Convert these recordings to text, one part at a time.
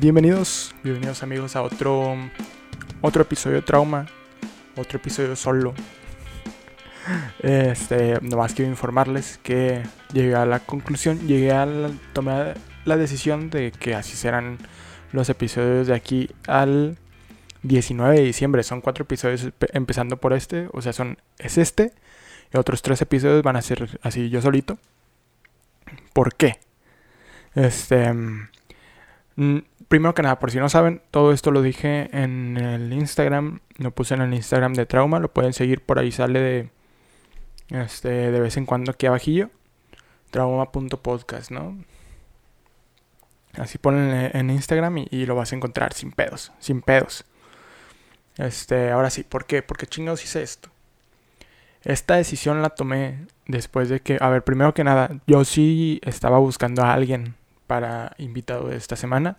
Bienvenidos, bienvenidos amigos a otro, otro episodio de Trauma, otro episodio solo. Este, nomás quiero informarles que llegué a la conclusión, llegué a la, tomé la decisión de que así serán los episodios de aquí al 19 de diciembre. Son cuatro episodios empezando por este, o sea, son es este y otros tres episodios van a ser así yo solito. ¿Por qué? Este Mm, primero que nada, por si no saben, todo esto lo dije en el Instagram, lo puse en el Instagram de Trauma, lo pueden seguir por ahí, sale de, este, de vez en cuando aquí abajillo, trauma.podcast, ¿no? Así ponen en Instagram y, lo vas a encontrar sin pedos, sin pedos. Este, ahora sí, ¿por qué? Porque chingados hice esto. Esta decisión la tomé después de que, a ver, primero que nada, yo sí estaba buscando a alguien para invitado de esta semana.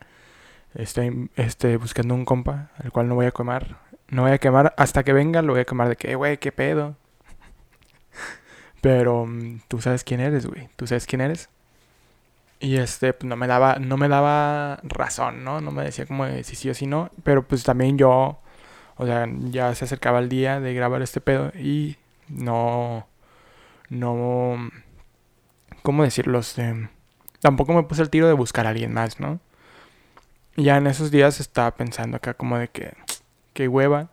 Estoy este, buscando un compa, al cual no voy a quemar. No voy a quemar hasta que venga, lo voy a quemar de que, güey, qué pedo. Pero mm, tú sabes quién eres, güey. Tú sabes quién eres. Y este, pues no me daba, no me daba razón, ¿no? No me decía como si sí o si no. Pero pues también yo, o sea, ya se acercaba el día de grabar este pedo y no, no, ¿cómo decirlo? Este, tampoco me puse el tiro de buscar a alguien más, ¿no? Ya en esos días estaba pensando acá como de que, qué hueva,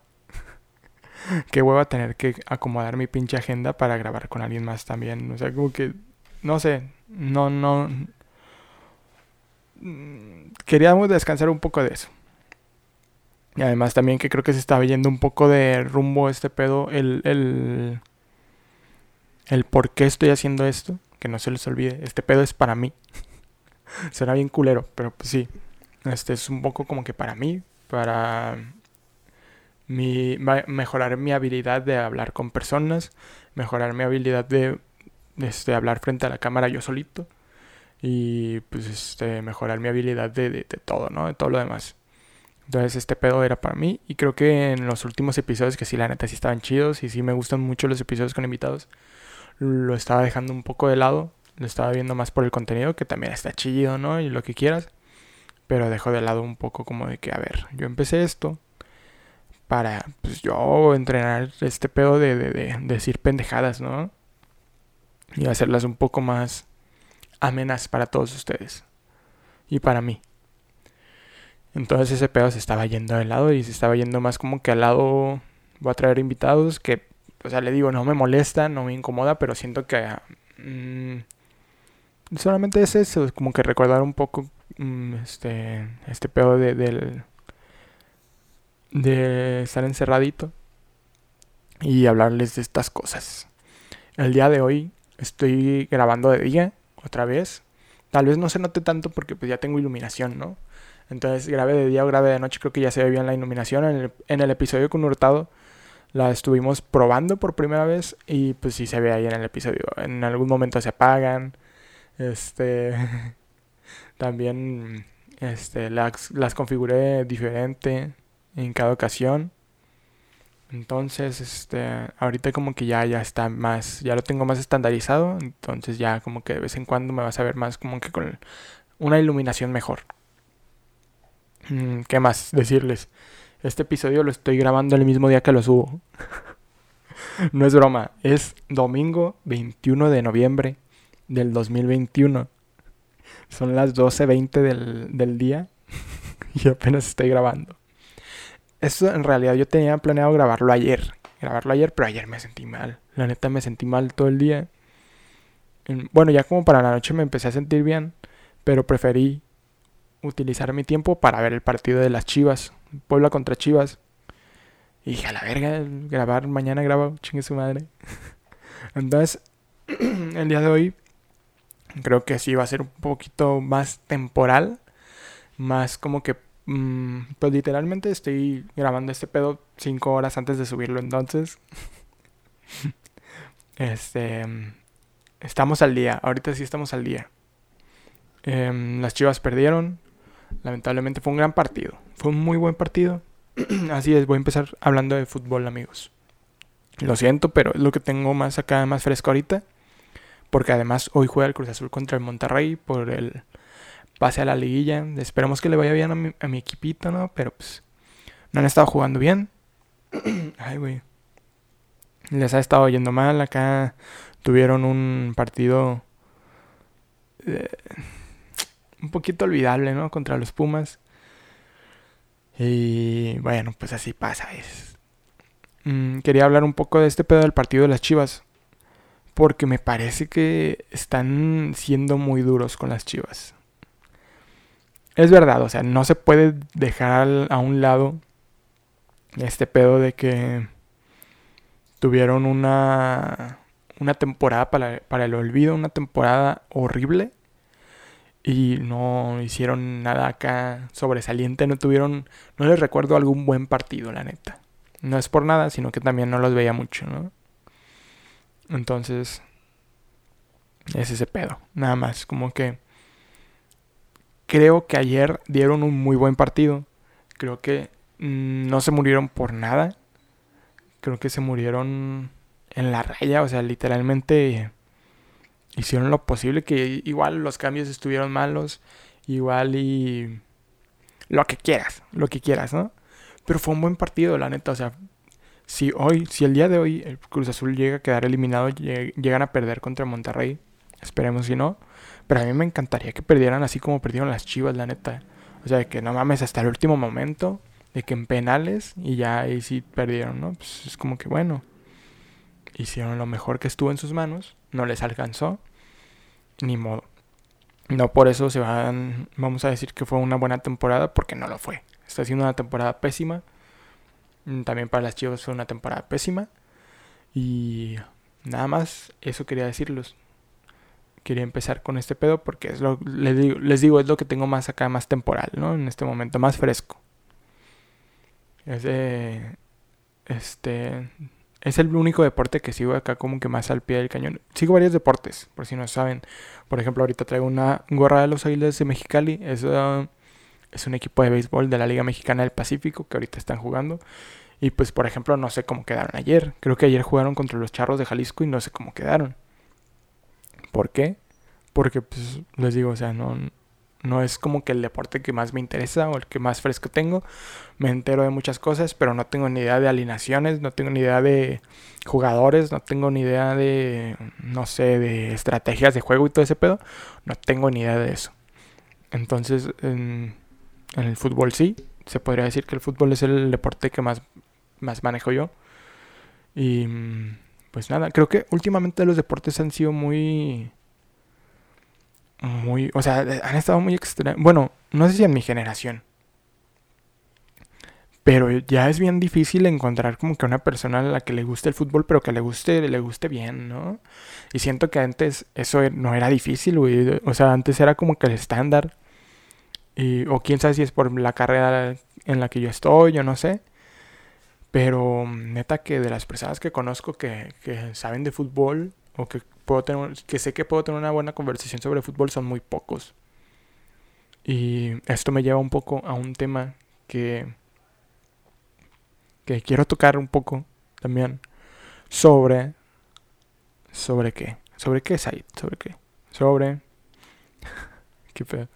qué hueva tener que acomodar mi pinche agenda para grabar con alguien más también. O sea, como que, no sé, no, no... Queríamos descansar un poco de eso. Y además también que creo que se estaba yendo un poco de rumbo este pedo, el, el, el por qué estoy haciendo esto que no se les olvide, este pedo es para mí. Será bien culero, pero pues sí. Este es un poco como que para mí, para mi, mejorar mi habilidad de hablar con personas, mejorar mi habilidad de este, hablar frente a la cámara yo solito y pues este, mejorar mi habilidad de, de, de, todo, ¿no? De todo lo demás. Entonces este pedo era para mí y creo que en los últimos episodios que sí la neta sí estaban chidos y sí me gustan mucho los episodios con invitados lo estaba dejando un poco de lado, lo estaba viendo más por el contenido, que también está chido, ¿no? Y lo que quieras, pero dejo de lado un poco como de que, a ver, yo empecé esto para, pues yo entrenar este pedo de, de, de decir pendejadas, ¿no? Y hacerlas un poco más amenas para todos ustedes y para mí. Entonces ese pedo se estaba yendo de lado y se estaba yendo más como que al lado voy a traer invitados que o sea, le digo, no me molesta, no me incomoda, pero siento que mm, solamente es eso, como que recordar un poco este, este pedo de, del, de estar encerradito y hablarles de estas cosas. El día de hoy estoy grabando de día, otra vez. Tal vez no se note tanto porque pues ya tengo iluminación, ¿no? Entonces grabé de día o grabé de noche, creo que ya se ve bien la iluminación. En el, en el episodio con Hurtado la estuvimos probando por primera vez y pues sí se ve ahí en el episodio. En algún momento se apagan. Este también este las, las configuré diferente en cada ocasión. Entonces, este, ahorita como que ya ya está más, ya lo tengo más estandarizado, entonces ya como que de vez en cuando me vas a ver más como que con una iluminación mejor. Mm, ¿Qué más decirles? Este episodio lo estoy grabando el mismo día que lo subo. no es broma, es domingo 21 de noviembre del 2021. Son las 12.20 del, del día y apenas estoy grabando. Esto en realidad yo tenía planeado grabarlo ayer. Grabarlo ayer, pero ayer me sentí mal. La neta me sentí mal todo el día. Bueno, ya como para la noche me empecé a sentir bien, pero preferí utilizar mi tiempo para ver el partido de las Chivas. Puebla contra Chivas. Y dije, a la verga, grabar, mañana grabo, chingue su madre. Entonces, el día de hoy, creo que sí va a ser un poquito más temporal. Más como que, mm, pues literalmente estoy grabando este pedo cinco horas antes de subirlo. Entonces, este, estamos al día. Ahorita sí estamos al día. Em, las chivas perdieron. Lamentablemente fue un gran partido. Fue un muy buen partido. Así es, voy a empezar hablando de fútbol, amigos. Lo siento, pero es lo que tengo más acá, más fresco ahorita. Porque además hoy juega el Cruz Azul contra el Monterrey por el pase a la liguilla. Esperemos que le vaya bien a mi, a mi equipito, ¿no? Pero pues no han estado jugando bien. Ay, güey. Les ha estado yendo mal. Acá tuvieron un partido eh, un poquito olvidable, ¿no? Contra los Pumas. Y bueno, pues así pasa. Es. Mm, quería hablar un poco de este pedo del partido de las Chivas. Porque me parece que están siendo muy duros con las Chivas. Es verdad, o sea, no se puede dejar a un lado este pedo de que tuvieron una, una temporada para, para el olvido, una temporada horrible y no hicieron nada acá sobresaliente, no tuvieron, no les recuerdo algún buen partido, la neta. No es por nada, sino que también no los veía mucho, ¿no? Entonces, es ese pedo, nada más, como que creo que ayer dieron un muy buen partido. Creo que mm, no se murieron por nada. Creo que se murieron en la raya, o sea, literalmente hicieron lo posible, que igual los cambios estuvieron malos, igual y lo que quieras, lo que quieras, ¿no? Pero fue un buen partido, la neta, o sea, si hoy, si el día de hoy el Cruz Azul llega a quedar eliminado, llegan a perder contra Monterrey, esperemos si no, pero a mí me encantaría que perdieran así como perdieron las Chivas, la neta. O sea, que no mames hasta el último momento, de que en penales y ya ahí sí perdieron, ¿no? Pues es como que bueno, hicieron lo mejor que estuvo en sus manos, no les alcanzó, ni modo. No por eso se van, vamos a decir que fue una buena temporada, porque no lo fue. Está siendo una temporada pésima. Mm, también para las Chivas fue una temporada pésima. Y nada más, eso quería decirlos. Quería empezar con este pedo porque es lo, les digo, les digo, es lo que tengo más acá, más temporal, ¿no? En este momento, más fresco. Es este, es el único deporte que sigo acá como que más al pie del cañón. Sigo varios deportes, por si no saben. Por ejemplo, ahorita traigo una gorra de los Águilas de Mexicali. Es, es un equipo de béisbol de la Liga Mexicana del Pacífico que ahorita están jugando. Y pues, por ejemplo, no sé cómo quedaron ayer. Creo que ayer jugaron contra los Charros de Jalisco y no sé cómo quedaron. ¿Por qué? Porque, pues, les digo, o sea, no, no es como que el deporte que más me interesa o el que más fresco tengo. Me entero de muchas cosas, pero no tengo ni idea de alineaciones, no tengo ni idea de jugadores, no tengo ni idea de, no sé, de estrategias de juego y todo ese pedo. No tengo ni idea de eso. Entonces, en, el fútbol sí, se podría decir que el fútbol es el deporte que más, más manejo yo. Y pues nada, creo que últimamente los deportes han sido muy muy, o sea, han estado muy. Bueno, no sé si en mi generación. Pero ya es bien difícil encontrar como que una persona a la que le guste el fútbol, pero que le guste, le guste bien, ¿no? Y siento que antes eso e, no era difícil, güey. O sea, antes era como que el estándar. Y, o quién sabe si es por la carrera en la que yo estoy, yo no sé. Pero neta que de las personas que conozco que, que saben de fútbol o que puedo tener, que sé que puedo tener una buena conversación sobre fútbol son muy pocos. Y esto me lleva un poco a un tema que, que quiero tocar un poco también sobre... ¿Sobre qué? ¿Sobre qué, Said? ¿Sobre qué? Sobre... qué feo.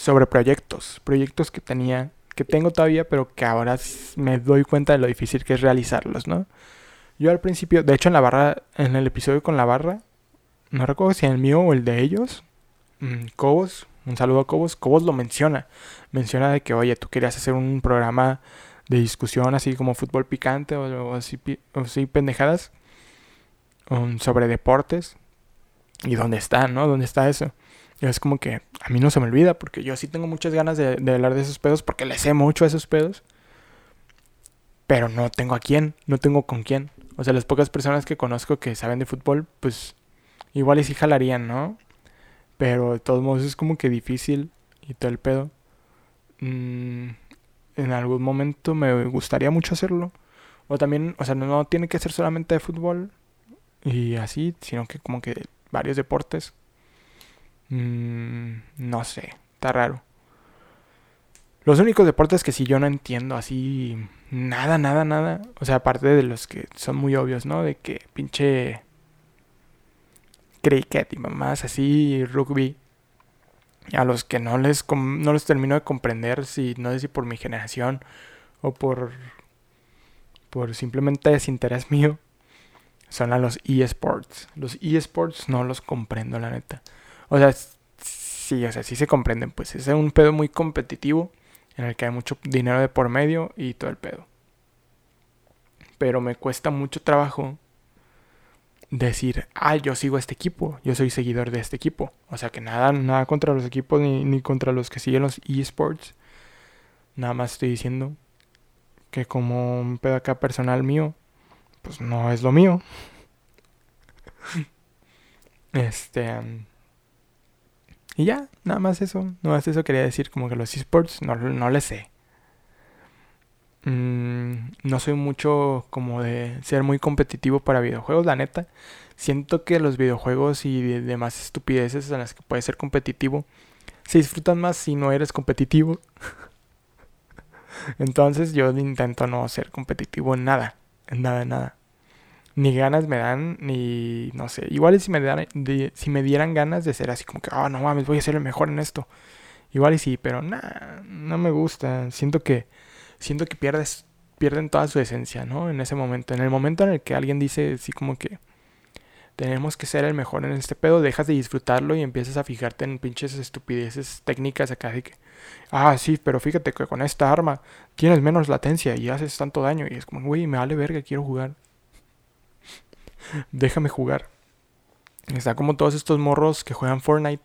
Sobre proyectos. Proyectos que tenía, que tengo todavía, pero que ahora me doy cuenta de lo difícil que es realizarlos, ¿no? Yo al principio, de hecho en la barra, en el episodio con la barra, no recuerdo si el mío o el de ellos, mm, Cobos, un saludo a Cobos, Cobos lo menciona. Menciona de que, oye, tú querías hacer un programa de discusión así como fútbol picante o, así, pendejadas um, sobre deportes. ¿Y dónde está, no? ¿Dónde está eso? Es como que a mí no se me olvida porque yo sí tengo muchas ganas de, de hablar de esos pedos porque le sé mucho a esos pedos. Pero no tengo a quién, no tengo con quién. O sea, las pocas personas que conozco que saben de fútbol, pues igual y sí jalarían, ¿no? Pero de todos modos es como que difícil y todo el pedo. Mm, en algún momento me gustaría mucho hacerlo. O también, o sea, no, tiene que ser solamente de fútbol y así, sino que como que varios deportes. Mm, no sé, está raro. Los únicos deportes que sí yo no entiendo así nada, nada, nada. O sea, aparte de los que son muy obvios, ¿no? De que pinche cricket y mamás así, rugby. a los que no les, no les termino de comprender, si no sé si por mi generación o por, por simplemente desinterés mío, son a los eSports. Los eSports no los comprendo, la neta. O sea, sí, o sea, sí se comprenden, pues es un pedo muy competitivo en el que hay mucho dinero de por medio y todo el pedo. Pero me cuesta mucho trabajo decir, ah, yo sigo este equipo, yo soy seguidor de este equipo. O sea que nada, nada contra los equipos ni, ni contra los que siguen los eSports. Nada más estoy diciendo que como un pedo acá personal mío, pues no es lo mío. este... y ya, nada más eso. Nada más eso quería decir, como que los esports no, no les sé. Mm, no soy mucho como de ser muy competitivo para videojuegos, la neta. Siento que los videojuegos y demás estupideces en las que puedes ser competitivo se disfrutan más si no eres competitivo. Entonces yo intento no ser competitivo en nada, en nada, en nada. Ni ganas me dan, ni no sé. Igual si me, dan, si me dieran ganas de ser así como que, ah, no mames, voy a ser el mejor en esto. Igual y sí, pero nada, no me gusta. Siento que siento que pierdes, pierden toda su esencia, ¿no? En ese momento. En el momento en el que alguien dice así como que tenemos que ser el mejor en este pedo, dejas de disfrutarlo y empiezas a fijarte en pinches estupideces técnicas acá de que, ah, sí, pero fíjate que con esta arma tienes menos latencia y haces tanto daño. Y es como, güey, me vale verga, quiero jugar. Déjame jugar. Está como todos estos morros que juegan Fortnite.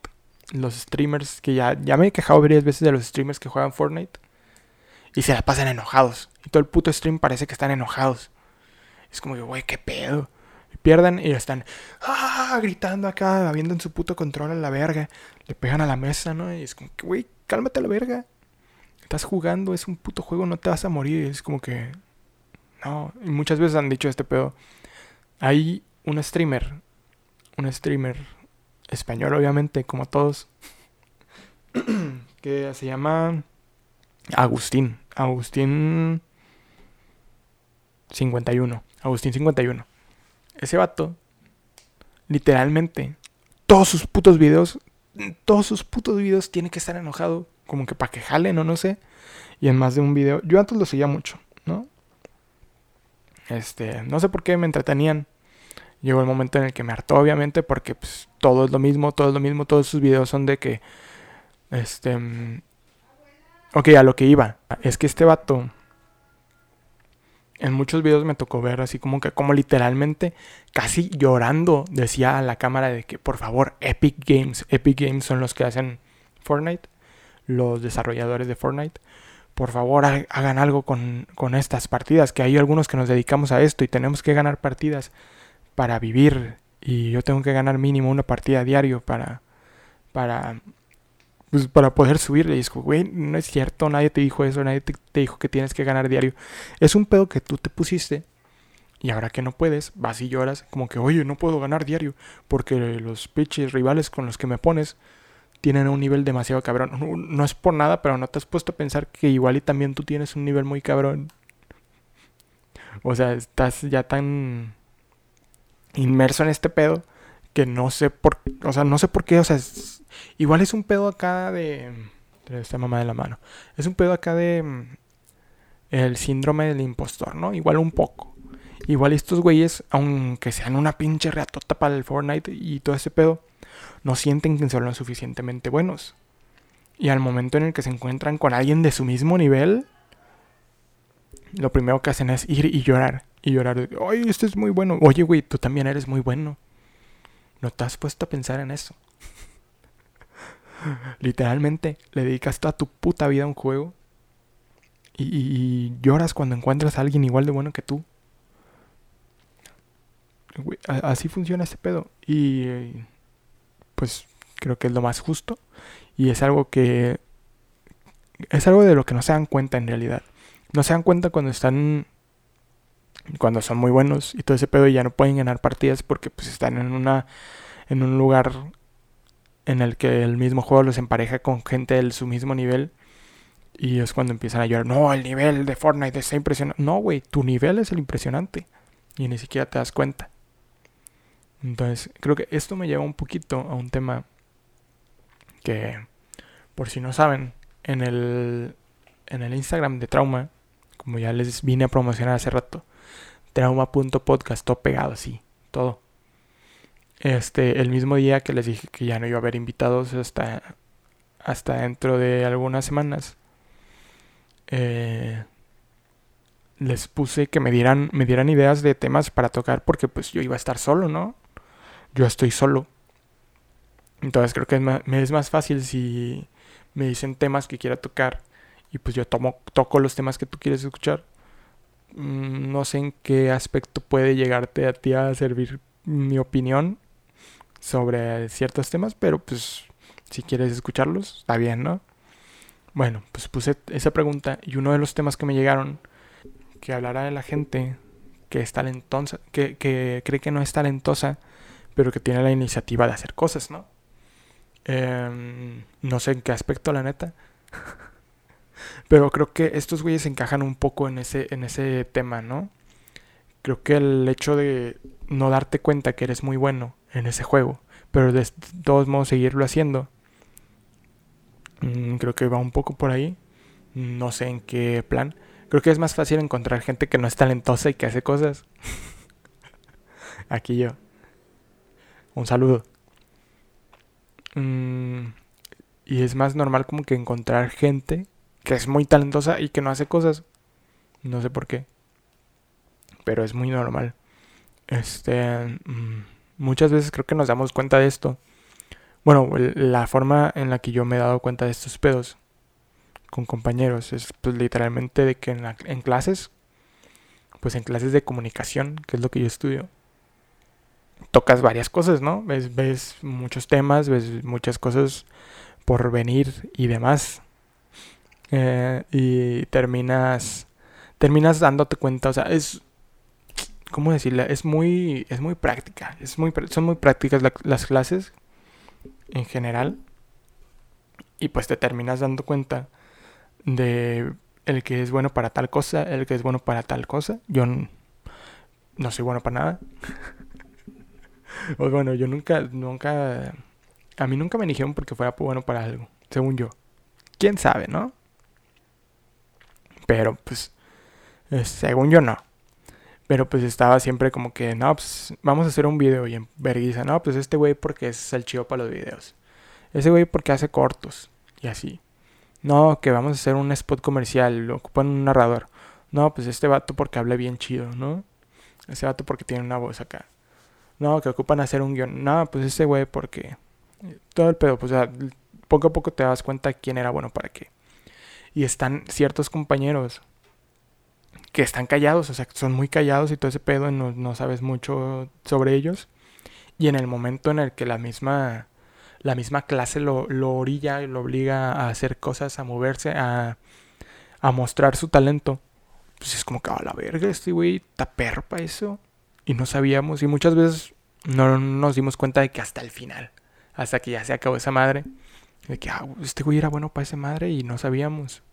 Los streamers, que ya, ya me he quejado varias veces de los streamers que juegan Fortnite. Y se la pasan enojados. Y todo el puto stream parece que están enojados. Es como que, güey, qué pedo. Y pierden y están ¡ah! gritando acá, habiendo en su puto control a la verga. Le pegan a la mesa, ¿no? Y es como que, güey, cálmate a la verga. Estás jugando, es un puto juego, no te vas a morir. Es como que. No. Y muchas veces han dicho este pedo. Hay un streamer. Un streamer español, obviamente, como todos. que se llama. Agustín. Agustín 51. Agustín 51. Ese vato, literalmente, todos sus putos videos, todos sus putos videos tiene que estar enojado, como que para que jalen o no sé. Y en más de un video, yo antes lo seguía mucho. Este, no sé por qué me entretenían. Llegó el momento en el que me hartó, obviamente, porque pues, todo es lo mismo, todo es lo mismo, todos sus videos son de que, este, Ok, a lo que iba. Es que este vato. En muchos videos me tocó ver así como que, como literalmente, casi llorando, decía a la cámara de que, por favor, Epic Games. Epic Games son los que hacen Fortnite. Los desarrolladores de Fortnite. Por favor, hagan algo con, con estas partidas. Que hay algunos que nos dedicamos a esto y tenemos que ganar partidas para vivir. Y yo tengo que ganar mínimo una partida diario para, para pues para poder subir. Y dijo, güey, no es cierto, nadie te dijo eso, nadie te, dijo que tienes que ganar diario. Es un pedo que tú te pusiste. Y ahora que no puedes, vas y lloras, como que, oye, no puedo ganar diario, porque los pitches rivales con los que me pones tienen un nivel demasiado cabrón. No, es por nada, pero no te has puesto a pensar que igual y también tú tienes un nivel muy cabrón. O sea, estás ya tan inmerso en este pedo que no sé por, o sea, no sé por qué, o sea, igual es un pedo acá de, de esta mamá de la mano, es un pedo acá de mm, el síndrome del impostor, ¿no? Igual un poco. Igual estos güeyes, aunque sean una pinche reatota para el Fortnite y todo ese pedo, no sienten que son lo suficientemente buenos. Y al momento en el que se encuentran con alguien de su mismo nivel, lo primero que hacen es ir y llorar. Y llorar. Oye, este es muy bueno. Oye, güey, tú también eres muy bueno. ¿No te has puesto a pensar en eso? Literalmente le dedicas toda tu puta vida a un juego y, lloras cuando encuentras a alguien igual de bueno que tú. así funciona este pedo. Y pues creo que es lo más justo. Y es algo que... Es algo de lo que no se dan cuenta en realidad. No se dan cuenta cuando están cuando son muy buenos y todo ese pedo ya no pueden ganar partidas porque pues están en una en un lugar en el que el mismo juego los empareja con gente de su mismo nivel y es cuando empiezan a llorar, no, el nivel de Fortnite está impresionante. No, güey, tu nivel es el impresionante y ni siquiera te das cuenta. Entonces, creo que esto me lleva un poquito a un tema que por si no saben, en el, en el Instagram de Trauma, como ya les vine a promocionar hace rato, trauma.podcast, todo pegado así, todo. Este, el mismo día que les dije que ya no iba a haber invitados hasta, hasta dentro de algunas semanas, eh, les puse que me dieran, me dieran ideas de temas para tocar porque pues yo iba a estar solo, ¿no? Yo estoy solo. Entonces creo que es más, me es más fácil si me dicen temas que quiera tocar y pues yo tomo, toco los temas que tú quieres escuchar. Mm, no sé en qué aspecto puede llegarte a ti a servir mi opinión sobre ciertos temas, pero pues si quieres escucharlos, está bien, ¿no? Bueno, pues puse esa pregunta y uno de los temas que me llegaron que hablara de la gente que es talentosa, que, que cree que no es talentosa, pero que tiene la iniciativa de hacer cosas, ¿no? Em, no sé en qué aspecto, la neta. pero creo que estos güeyes encajan un poco en ese, en ese tema, ¿no? Creo que el hecho de no darte cuenta que eres muy bueno en ese juego, pero de todos modos seguirlo haciendo, mm, creo que va un poco por ahí. No sé en qué plan. Creo que es más fácil encontrar gente que no es talentosa y que hace cosas. Aquí yo. Un saludo. Mm, y es más normal como que encontrar gente que es muy talentosa y que no hace cosas. No sé por qué. Pero es muy normal. Este. Mm, muchas veces creo que nos damos cuenta de esto. Bueno, la forma en la que yo me he dado cuenta de estos pedos con compañeros. Es pues literalmente de que en, en clases, pues en clases de comunicación, que es lo que yo estudio, tocas varias cosas, ¿no? Ves, ves muchos temas, ves muchas cosas por venir y demás. Eh, y terminas, terminas dándote cuenta, o sea, es, ¿cómo decirle? Es muy, es muy práctica, es muy, son muy prácticas las clases en general. Y pues te terminas dando cuenta de el que es bueno para tal cosa, el que es bueno para tal cosa. Yo no soy bueno para nada. o bueno, yo nunca, nunca, a mí nunca me dijeron porque fuera bueno para algo, según yo. ¿Quién sabe, no? Pero pues, según yo no. Pero pues estaba siempre como que, no, pues vamos a hacer un video y en vergüenza, no, pues este güey porque es el chido para los videos. Ese güey porque hace cortos y así. No, que vamos a hacer un spot comercial, lo ocupan un narrador. No, pues este vato porque habla bien chido, ¿no? Ese vato porque tiene una voz acá. No, que ocupan hacer un guion. No, pues ese güey porque... Todo el pedo, pues o sea, poco a poco te das cuenta quién era bueno para qué. Y están ciertos compañeros que están callados, o sea, son muy callados y todo ese pedo, no, no sabes mucho sobre ellos. Y en el momento en el que la misma la misma clase lo, lo orilla y lo obliga a hacer cosas, a moverse, a, a mostrar su talento. Pues es como que a la verga, este güey está perro para eso. Y no sabíamos, y muchas veces no nos dimos cuenta de que hasta el final, hasta que ya se acabó esa madre, de que ah, este güey era bueno para esa madre y no sabíamos.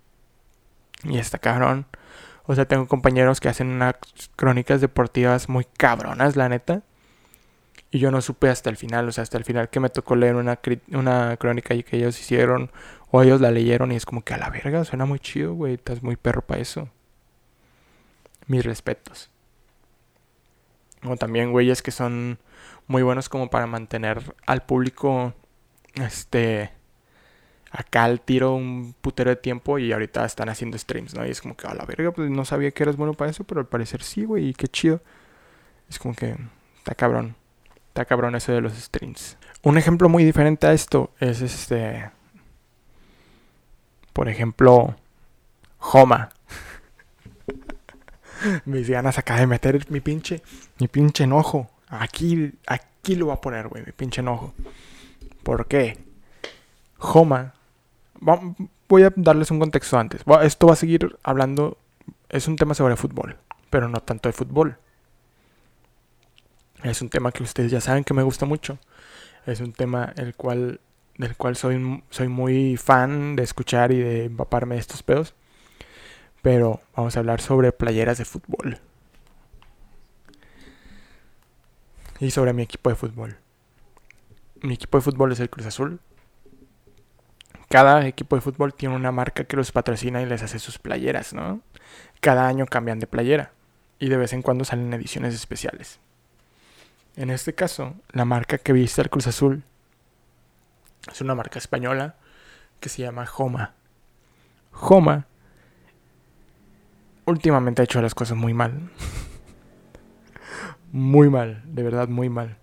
Y está cabrón. O sea, tengo compañeros que hacen unas crónicas deportivas muy cabronas, la neta. Y yo no supe hasta el final, o sea, hasta el final que me tocó leer una, una crónica que ellos hicieron, o ellos la leyeron y es como que a la verga, suena muy chido, güey, estás muy perro para eso. Mis respetos. O también güeyes que son muy buenos como para mantener al público, este, acá al tiro un putero de tiempo y ahorita están haciendo streams, ¿no? Y es como que a la verga, pues no sabía que eras bueno para eso, pero al parecer sí, güey, y qué chido. Es como que está cabrón. Está cabrón eso de los streams. Un ejemplo muy diferente a esto es este. Por ejemplo, Homa. Mis ganas acaba de meter mi pinche. Mi pinche enojo. Aquí, aquí lo voy a poner, güey. Mi pinche enojo. ¿Por qué? Homa. Voy a darles un contexto antes. Esto va a seguir hablando. Es un tema sobre fútbol. Pero no tanto de fútbol. Es un tema que ustedes ya saben que me gusta mucho. Es un tema el cual, del cual soy, soy muy fan de escuchar y de empaparme de estos pedos. Pero vamos a hablar sobre playeras de fútbol. Y sobre mi equipo de fútbol. Mi equipo de fútbol es el Cruz Azul. cada equipo de fútbol tiene una marca que los patrocina y les hace sus playeras, ¿no? Cada año cambian de playera y de vez en cuando salen ediciones especiales. En este caso, la marca que viste al Cruz Azul es una marca española que se llama Homa. Homa últimamente ha hecho las cosas muy mal. muy mal, de verdad muy mal.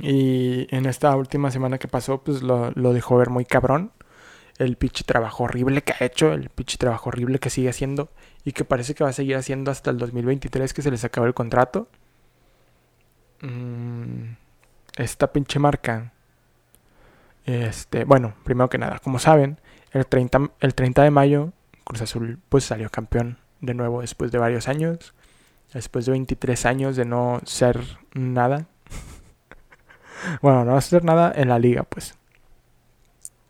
Y en esta última semana que pasó, pues lo, dejó ver muy cabrón. El pinche trabajo horrible que ha hecho, el pinche trabajo horrible que sigue haciendo y que parece que va a seguir haciendo hasta el 2023 que se les acabó el contrato. Mm, esta pinche marca. Este, bueno, primero que nada, como saben, el 30, el 30 de mayo Cruz Azul pues salió campeón de nuevo después de varios años. Después de 23 años de no ser nada. bueno, no hacer nada en la liga, pues.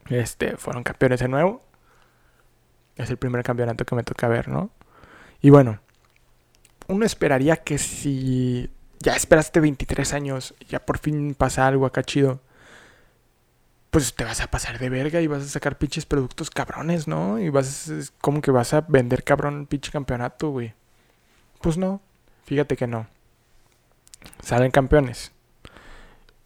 Este, fueron campeones de nuevo. Es el primer campeonato que me toca ver, ¿no? Y bueno, uno esperaría que si ya esperaste 23 años, ya por fin pasa algo acá chido, pues te vas a pasar de verga y vas a sacar pinches productos cabrones, ¿no? Y vas, a, como que vas a vender cabrón pinche campeonato, güey. Pues no, fíjate que no. Salen campeones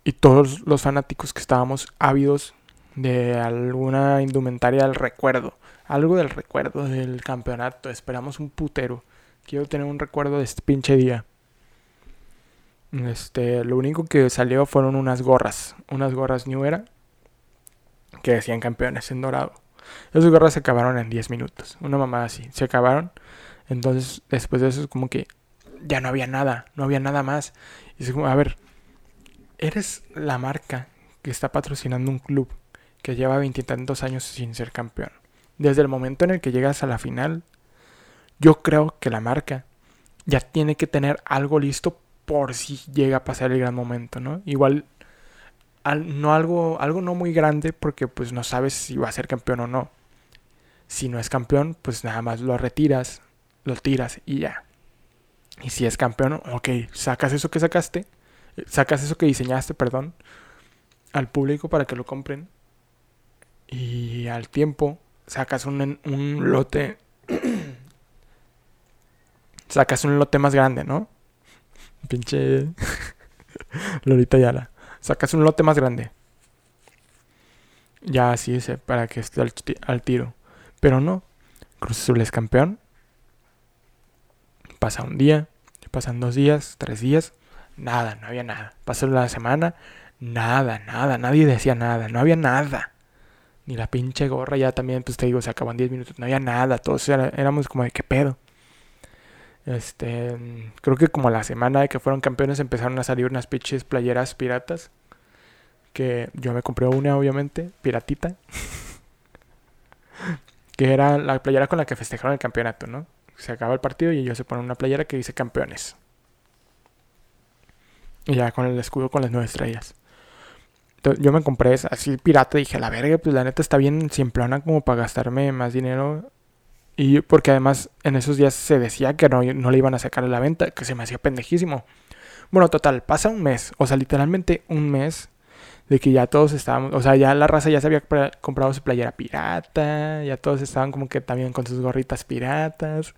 y todos los fanáticos que estábamos ávidos de alguna indumentaria del recuerdo, algo del recuerdo del campeonato, esperamos un putero. Quiero tener un recuerdo de este pinche día. Este, lo único que salió fueron unas gorras, unas gorras New Era que decían campeones en dorado. Esas gorras se acabaron en 10 minutos, una mamada así, se acabaron. Entonces, después de eso es como que ya no había nada, no había nada más. Y es como, a ver, eres la marca que está patrocinando un club que lleva veintitantos años sin ser campeón. Desde el momento en el que llegas a la final, yo creo que la marca ya tiene que tener algo listo por si llega a pasar el gran momento, ¿no? Igual no algo, algo no muy grande porque pues no sabes si va a ser campeón o no. Si no es campeón, pues nada más lo retiras, lo tiras y ya. Y si es campeón, ok, sacas eso que sacaste sacas eso que diseñaste, perdón, al público para que lo compren. Y al tiempo sacas un, un lote. sacas un lote más grande, ¿no? Pinche. Lolita Yala. Sacas un lote más grande. Ya así es, para que esté al, al tiro. Pero no. Cruz Azul es campeón. Pasa un día. Pasan dos días, tres días Nada, no había nada. Pasó la semana, nada, nada, nadie decía nada, no había nada. Ni la pinche gorra ya también, pues te digo, se acaban 10 minutos, no había nada, todos éramos como de qué pedo. Este, creo que como la semana de que fueron campeones empezaron a salir unas pinches playeras piratas. Que yo me compré una, obviamente, piratita. que era la playera con la que festejaron el campeonato, ¿no? Se acaba el partido y ellos se ponen una playera que dice campeones. Y ya con el escudo con las nueve estrellas. Entonces, yo me compré así pirata dije, la verga, pues la neta está bien simplona como para gastarme más dinero. Y porque además en esos días se decía que no, no le iban a sacar a la venta, que se me hacía pendejísimo. Bueno, total, pasa un mes, o sea, literalmente un mes de que ya todos estábamos, o sea, ya la raza ya se había comprado su playera pirata, ya todos estaban como que también con sus gorritas piratas,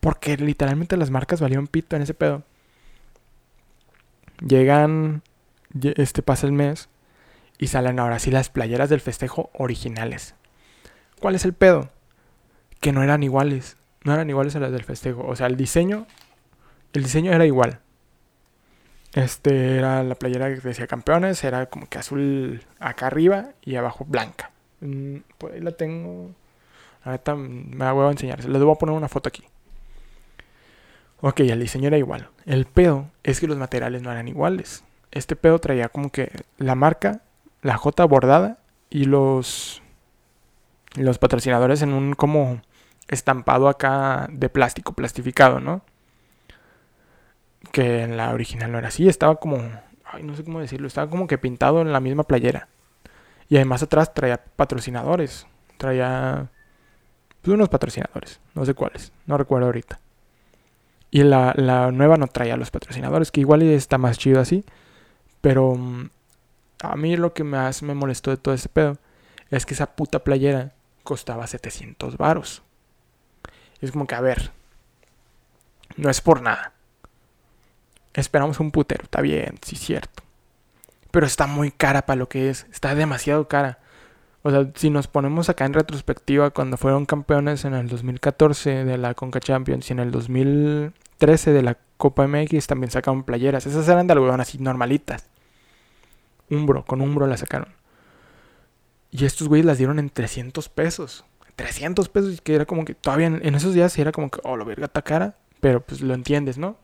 porque literalmente las marcas valían pito en ese pedo. Llegan, este pasa el mes y salen ahora sí las playeras del festejo originales. ¿Cuál es el pedo? Que no eran iguales, no eran iguales a las del festejo. O sea, el diseño, el diseño era igual. Este era la playera que decía campeones, era como que azul acá arriba y abajo blanca. Mm, pues ahí la tengo. Ahorita me la voy a enseñar. Les voy a poner una foto aquí. Ok, el diseño era igual. El pedo es que los materiales no eran iguales. Este pedo traía como que la marca, la J bordada y los los patrocinadores en un como estampado acá de plástico, plastificado, ¿no? Que en la original no era así, estaba como, ay, no sé cómo decirlo, estaba como que pintado en la misma playera. Y además atrás traía patrocinadores, traía pues, unos patrocinadores, no sé cuáles, no recuerdo ahorita. Y la, nueva no traía los patrocinadores, que igual está más chido así. Pero mm, a mí lo que más me molestó de todo ese pedo es que esa puta playera costaba 700 varos. Es como que, a ver, no es por nada. Esperamos un putero, está bien, sí, cierto. Pero está muy cara para lo que es, está demasiado cara. O sea, si nos ponemos acá en retrospectiva, cuando fueron campeones en el 2014 de la Conca Champions y en el 2013 de la Copa MX, también sacaron playeras. Esas eran de algodón así normalitas. Umbro, con Umbro la sacaron. Y estos güeyes las dieron en 300 pesos. 300 pesos, que era como que todavía en, esos días era como que, oh, la verga está cara. Pero pues lo entiendes, ¿no?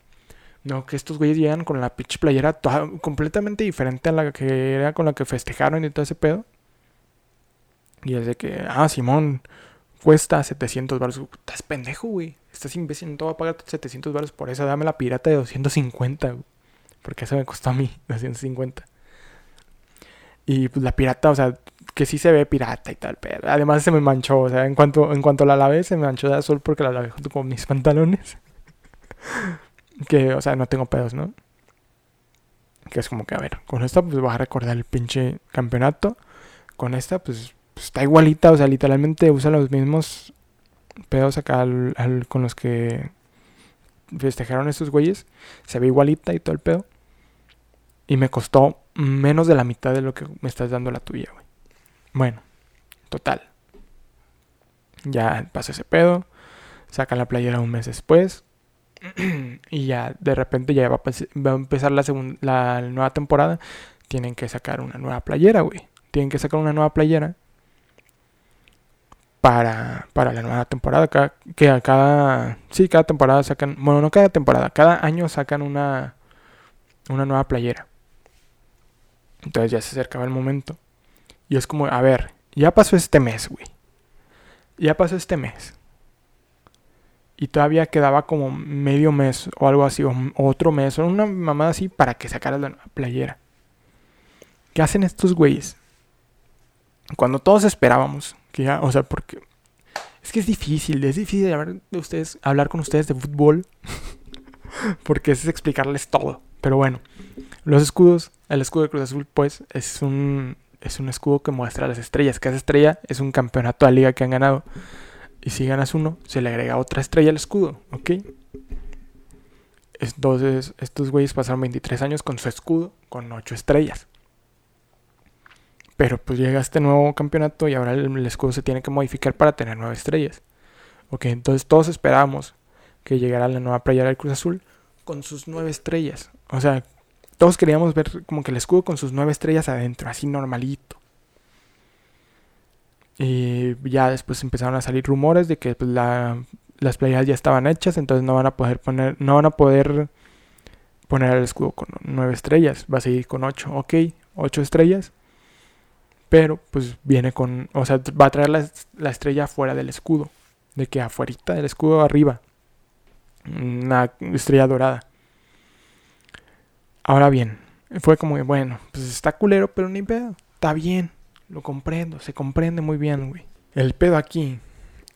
No, que estos güeyes llegan con la pitch playera completamente diferente a la que era con la que festejaron y todo ese pedo. Y es de que, ah, Simón, cuesta 700 baros. Estás pendejo, güey. Estás imbécil, no te voy a pagar 700 baros por eso. Dame la pirata de 250, Porque eso me costó a mí, 250. Y pues la pirata, o sea, que sí se ve pirata y tal, pero además se me manchó, o sea, en cuanto, en cuanto la lavé, se me manchó de azul porque la lavé junto con mis pantalones. que, o sea, no tengo pedos, ¿no? Que es como que, a ver, con esta pues vas a recordar el pinche campeonato. Con esta, pues pues, está igualita, o sea, literalmente usa los mismos pedos acá con los que festejaron estos güeyes. Se ve igualita y todo el pedo. Y me costó menos de la mitad de lo que me estás dando la tuya, güey. Bueno, total. Ya pasó ese pedo. Saca la playera un mes después. y ya de repente ya va a, empezar la, la nueva temporada. Tienen que sacar una nueva playera, güey. Tienen que sacar una nueva playera para, para la nueva temporada. que a cada. Sí, cada temporada sacan. Bueno, no cada temporada, cada año sacan una. Una nueva playera. Entonces ya se acercaba el momento. Y es como, a ver, ya pasó este mes, güey. Ya pasó este mes. Y todavía quedaba como medio mes o algo así, o otro mes, o una mamada así para que sacaras la playera. ¿Qué hacen estos güeyes? Cuando todos esperábamos que ya, o sea, porque es que es difícil, es difícil hablar, de ustedes, hablar con ustedes de fútbol. porque es explicarles todo. Pero bueno, los escudos, el escudo de Cruz Azul, pues, es un, es un escudo que muestra las estrellas. Cada estrella es un campeonato de liga que han ganado. Y si ganas uno, se le agrega otra estrella al escudo, ¿ok? Entonces, estos güeyes pasaron 23 años con su escudo, con 8 estrellas. Pero pues llega este nuevo campeonato y ahora el, escudo se tiene que modificar para tener nueve estrellas. Ok, entonces todos esperábamos que llegara la nueva playera del Cruz Azul con sus nueve estrellas. O sea, todos queríamos ver como que el escudo con sus nueve estrellas adentro, así normalito. Y ya después empezaron a salir rumores de que pues, las playeras ya estaban hechas, entonces no van a poder poner, no van a poder poner el escudo con nueve estrellas, va a seguir con ocho, ok, ocho estrellas pero pues viene con, o sea, va a traer la, estrella fuera del escudo. De que afuera del escudo arriba. Una estrella dorada. Ahora bien, fue como bueno, pues está culero, pero ni pedo. Está bien, lo comprendo, se comprende muy bien, güey. El pedo aquí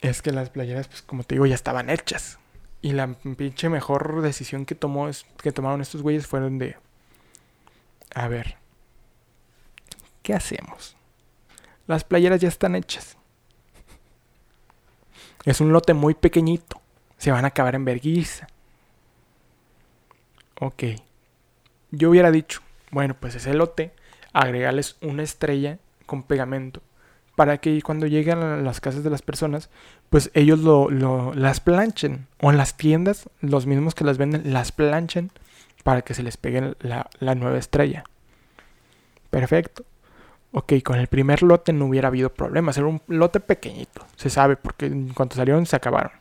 es que las playeras, pues como te digo, ya estaban hechas. Y la pinche mejor decisión que tomó que tomaron estos güeyes fueron de a ver, ¿qué hacemos? Las playeras ya están hechas. Es un lote muy pequeñito. Se van a acabar en vergüenza. Ok. Yo hubiera dicho, bueno, pues ese lote, agregarles una estrella con pegamento. Para que cuando lleguen a las casas de las personas, pues ellos lo, las planchen. O en las tiendas, los mismos que las venden, las planchen para que se les pegue la, la nueva estrella. Perfecto. Ok, con el primer lote no hubiera habido problemas. Era un lote pequeñito, se sabe, porque en cuanto salieron se acabaron.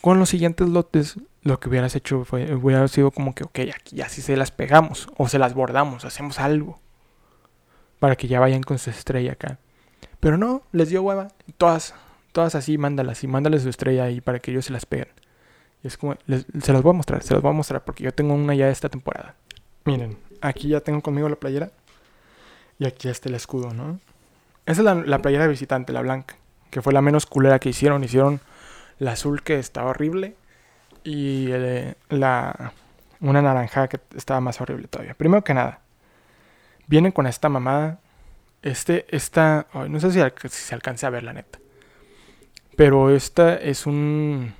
Con los siguientes lotes, lo que hubieras hecho fue, hubiera sido como que, ok, aquí ya sí se las pegamos, o se las bordamos, hacemos algo. Para que ya vayan con su estrella acá. Pero no, les dio hueva. Todas, todas así, mándalas y mándales su estrella ahí para que ellos se las peguen. Y es como, se las voy a mostrar, se las voy a mostrar porque yo tengo una ya esta temporada. Miren, aquí ya tengo conmigo la playera. Y aquí está el escudo, ¿no? Esa es la, playera de visitante, la blanca. Que fue la menos culera que hicieron. Hicieron la azul que estaba horrible. Y la, una naranja que estaba más horrible todavía. Primero que nada, vienen con esta mamada Este, esta, no sé si, si se alcance a ver la neta. Pero esta es un,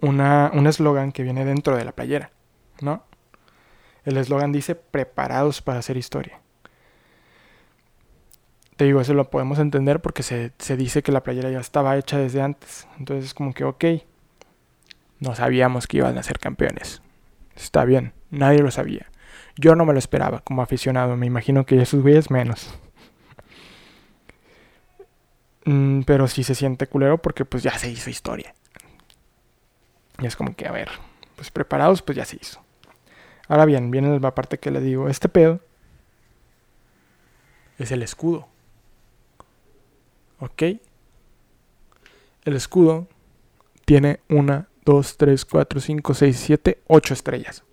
una, un eslogan que viene dentro de la playera, ¿no? El eslogan dice preparados para hacer historia. Te digo, eso lo podemos entender porque se, se dice que la playera ya estaba hecha desde antes. Entonces es como que, ok, no sabíamos que iban a ser campeones. Está bien, nadie lo sabía. Yo no me lo esperaba como aficionado, me imagino que esos güeyes menos. Mm, pero sí se siente culero porque pues ya se hizo historia. Y es como que, a ver, pues preparados, pues ya se hizo. Ahora bien, viene la parte que le digo, este pedo es el escudo. ¿Ok? El escudo tiene una, dos, tres, cuatro, cinco, seis, siete, ocho estrellas.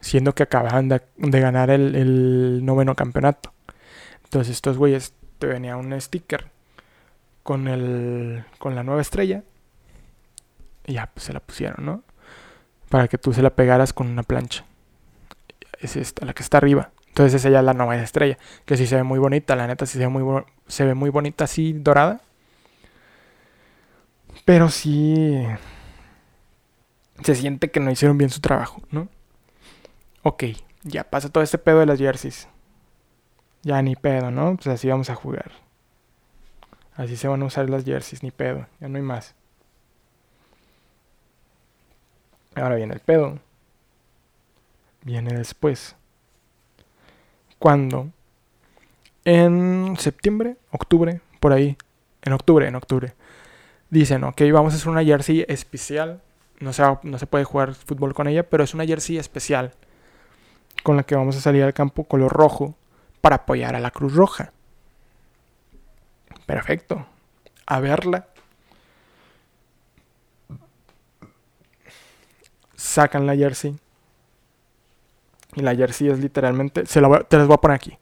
Siendo que acababan de, ganar el, noveno campeonato. Entonces estos güeyes te venía un sticker con, el, con la nueva estrella. Y ya, pues se la pusieron, ¿no? Para que tú se la pegaras con una plancha. Es esta, la que está arriba. Entonces esa ya es la nueva estrella. Que sí se ve muy bonita, la neta sí se ve muy, se ve muy bonita así dorada. Pero sí se siente que no hicieron bien su trabajo, ¿no? Ok, ya pasa todo este pedo de las jerseys. Ya ni pedo, ¿no? Pues así vamos a jugar. Así se van a usar las jerseys, ni pedo. Ya no hay más. Ahora viene el pedo. Viene después. Cuando en septiembre, octubre, por ahí. En octubre, en octubre. Dicen, ok, vamos a hacer una jersey especial. No se, no se puede jugar fútbol con ella, pero es una jersey especial. Con la que vamos a salir al campo color rojo para apoyar a la Cruz Roja. Perfecto. A verla. Sacan la jersey. Y la jersey es literalmente. Se la te las voy a poner aquí.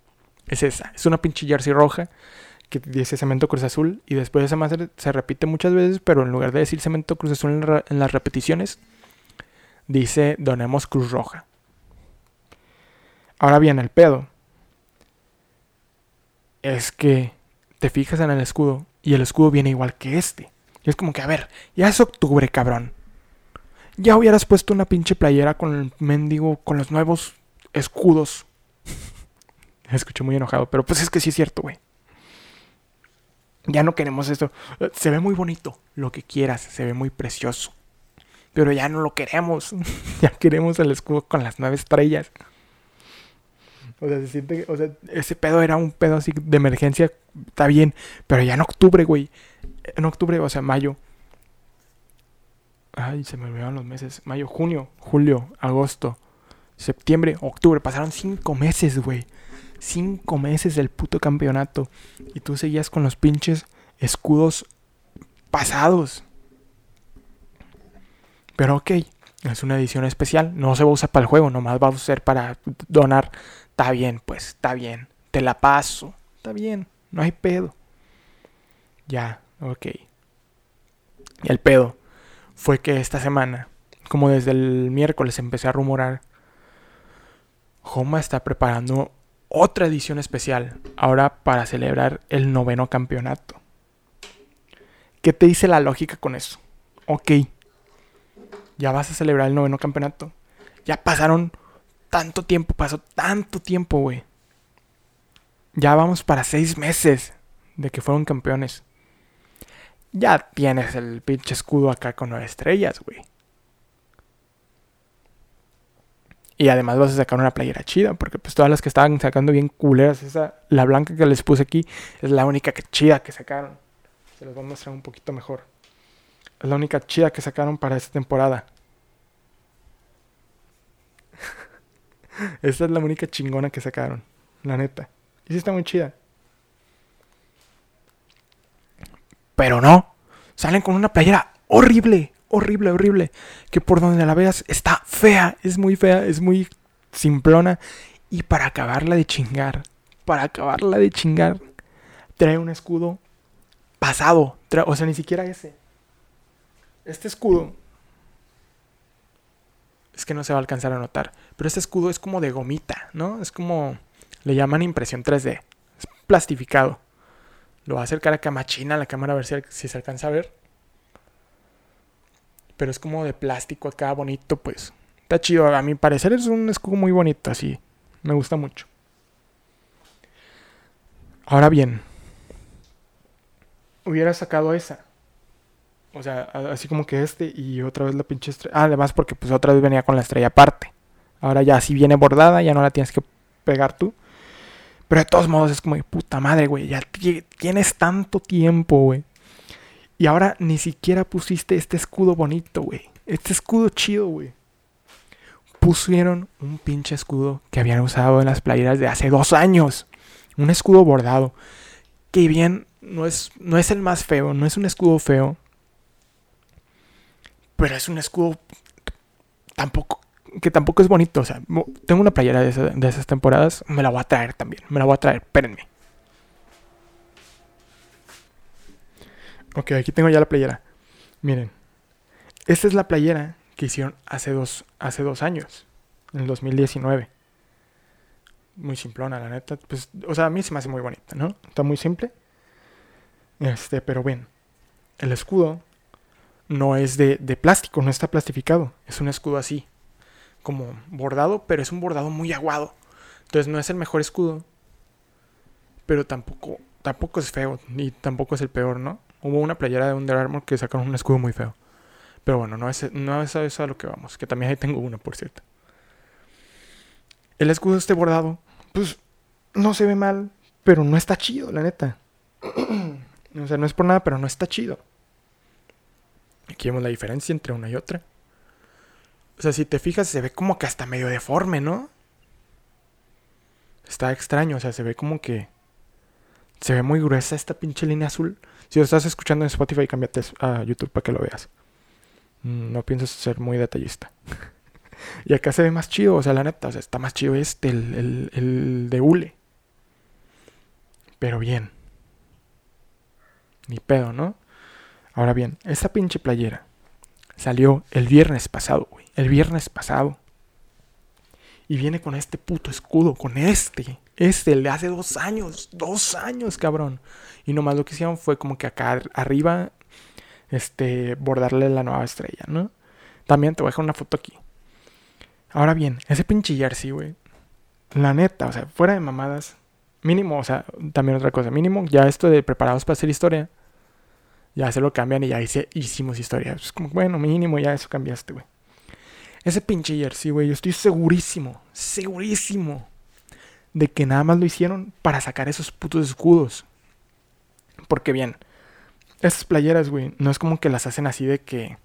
Es esa. Es una pinche jersey roja que dice Cemento Cruz Azul. Y después esa más se repite muchas veces, pero en lugar de decir Cemento Cruz Azul en, las repeticiones, dice Donemos Cruz Roja. Ahora bien, el pedo es que te fijas en el escudo y el escudo viene igual que este. Y es como que, a ver, ya es octubre, cabrón. Ya hubieras puesto una pinche playera con el mendigo, con los nuevos escudos me escuché muy enojado, pero pues es que sí es cierto, güey. Ya no queremos esto. Se ve muy bonito, lo que quieras, se ve muy precioso. Pero ya no lo queremos. ya queremos el escudo con las nueve estrellas. O sea, se siente, o sea, ese pedo era un pedo así de emergencia, está bien, pero ya en octubre, güey. En octubre, o sea, mayo. Ay, se me olvidaron los meses. Mayo, junio, julio, agosto, septiembre, octubre. Pasaron cinco meses, güey cinco meses del puto campeonato y tú seguías con los pinches escudos pasados. Pero ok, es una edición especial, no se va a usar para el juego, nomás va a ser para donar. Está bien, pues, está bien, te la paso, está bien, no hay pedo. Ya, ok. Y el pedo fue que esta semana, como desde el miércoles empecé a rumorar, Homa está preparando otra edición especial, ahora para celebrar el noveno campeonato. ¿Qué te dice la lógica con eso? Ok, ya vas a celebrar el noveno campeonato. Ya pasaron tanto tiempo, pasó tanto tiempo, güey. Ya vamos para seis meses de que fueron campeones. Ya tienes el pinche escudo acá con nueve estrellas, güey. Y además vas a sacar una playera chida, porque pues todas las que estaban sacando bien culeras, esa, la blanca que les puse aquí, es la única que chida que sacaron. Se los voy a mostrar un poquito mejor. Es la única chida que sacaron para esta temporada. esta es la única chingona que sacaron, la neta. Y sí está muy chida. Pero no, salen con una playera horrible horrible, horrible. Que por donde la veas está fea, es muy fea, es muy simplona. Y para acabarla de chingar, para acabarla de chingar, trae un escudo pasado. o sea, ni siquiera ese. Este escudo. Es que no se va a alcanzar a notar. Pero este escudo es como de gomita, ¿no? Es como. Le llaman impresión 3D. plastificado. Lo voy a acercar acá machina a la cámara a ver si, si se alcanza a ver. Pero es como de plástico acá, bonito, pues. Está chido. A mi parecer es un escudo muy bonito, así. Me gusta mucho. Ahora bien, hubiera sacado esa. O sea, así como que este y otra vez la pinche estrella. Ah, además porque pues otra vez venía con la estrella aparte. Ahora ya si viene bordada, ya no la tienes que pegar tú. Pero de todos modos es como puta madre, güey. Ya tienes tanto tiempo, güey. Y ahora ni siquiera pusiste este escudo bonito, güey. Este escudo chido, güey. Pusieron un pinche escudo que habían usado en las playeras de hace dos años. Un escudo bordado. Que bien, no es, no es el más feo, no es un escudo feo. Pero es un escudo tampoco que tampoco es bonito. O sea, tengo una playera de, de, esas temporadas. Me la voy a traer también. Me la voy a traer. Espérenme. Ok, aquí tengo ya la playera. Miren. Esta es la playera que hicieron hace dos, hace dos años. En el 2019. Muy simplona, la neta. Pues, o sea, a mí se me hace muy bonita, ¿no? Está muy simple. Este, pero bien. El escudo no es de, de plástico, no está plastificado. Es un escudo así como bordado, pero es un bordado muy aguado. Entonces no es el mejor escudo. Pero tampoco, tampoco es feo, ni tampoco es el peor, ¿no? Hubo una playera de Under Armour que sacaron un escudo muy feo. Pero bueno, no es, no es a eso a lo que vamos. Que también ahí tengo una, por cierto. El escudo este bordado, pues no se ve mal, pero no está chido, la neta. o sea, no es por nada, pero no está chido. Aquí vemos la diferencia entre una y otra. O sea, si te fijas, se ve como que hasta medio deforme, ¿no? Está extraño, o sea, se ve como que. Se ve muy gruesa esta pinche línea azul. Si lo estás escuchando en Spotify, cámbiate a YouTube para que lo veas. Mm, no pienso ser muy detallista. y acá se ve más chido, o sea, la neta, o sea, está más chido este, el, el, el de hule. Pero bien. Ni pedo, ¿no? Ahora bien, esta pinche playera salió el viernes pasado, güey el viernes pasado. Y viene con este puto escudo, con este. Este, el de hace dos años. Dos años, cabrón. Y nomás lo que hicieron fue como que acá arriba, este, bordarle la nueva estrella, ¿no? También te voy a dejar una foto aquí. Ahora bien, ese pinche jersey, güey. La neta, o sea, fuera de mamadas. Mínimo, o sea, también otra cosa. Mínimo, ya esto de preparados para hacer historia. Ya se lo cambian y ya hice, hicimos historia. Es como, bueno, mínimo, ya eso cambiaste, güey. Ese pinche jersey, güey, yo estoy segurísimo, segurísimo de que nada más lo hicieron para sacar esos putos escudos. Porque bien, esas playeras, güey, no es como que las hacen así de que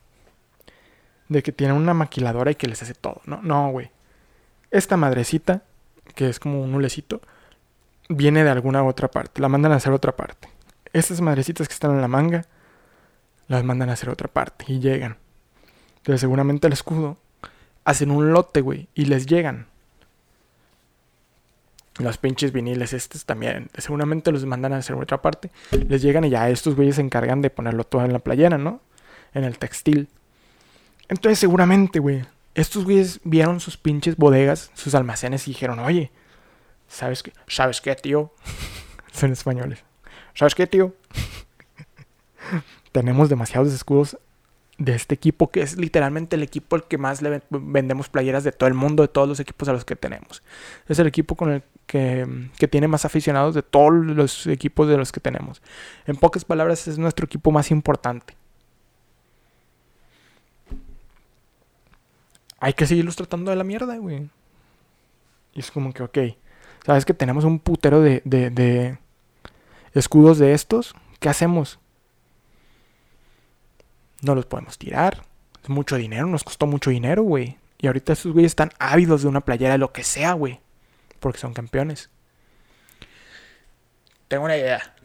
de que tienen una maquiladora y que les hace todo, no, no, güey. Esta madrecita, que es como un hulecito, viene de alguna otra parte, la mandan a hacer otra parte. Estas madrecitas que están en la manga, las mandan a hacer otra parte y llegan. Entonces seguramente el escudo hacen un lote, güey, y les llegan. Los pinches viniles estos también, seguramente los mandan a hacer otra parte. Les llegan y ya estos güeyes se encargan de ponerlo todo en la playera, ¿no? En el textil. Entonces seguramente, güey, estos güeyes vieron sus pinches bodegas, sus almacenes y dijeron, oye, ¿sabes qué? ¿Sabes qué, tío? Son españoles. ¿Sabes qué, tío? Tenemos demasiados escudos de este equipo, que es literalmente el equipo al que más le vendemos playeras de todo el mundo, de todos los equipos a los que tenemos. Es el equipo con el que, que, tiene más aficionados de todos los equipos de los que tenemos. En pocas palabras, es nuestro equipo más importante. Hay que seguirlos tratando de la mierda, güey. Y es como que, ok. ¿Sabes que tenemos un putero de, de, de escudos de estos? ¿Qué hacemos? No los podemos tirar. Es mucho dinero, nos costó mucho dinero, güey. Y ahorita esos güeyes están ávidos de una playera de lo que sea, güey. Porque son campeones. Tengo una idea.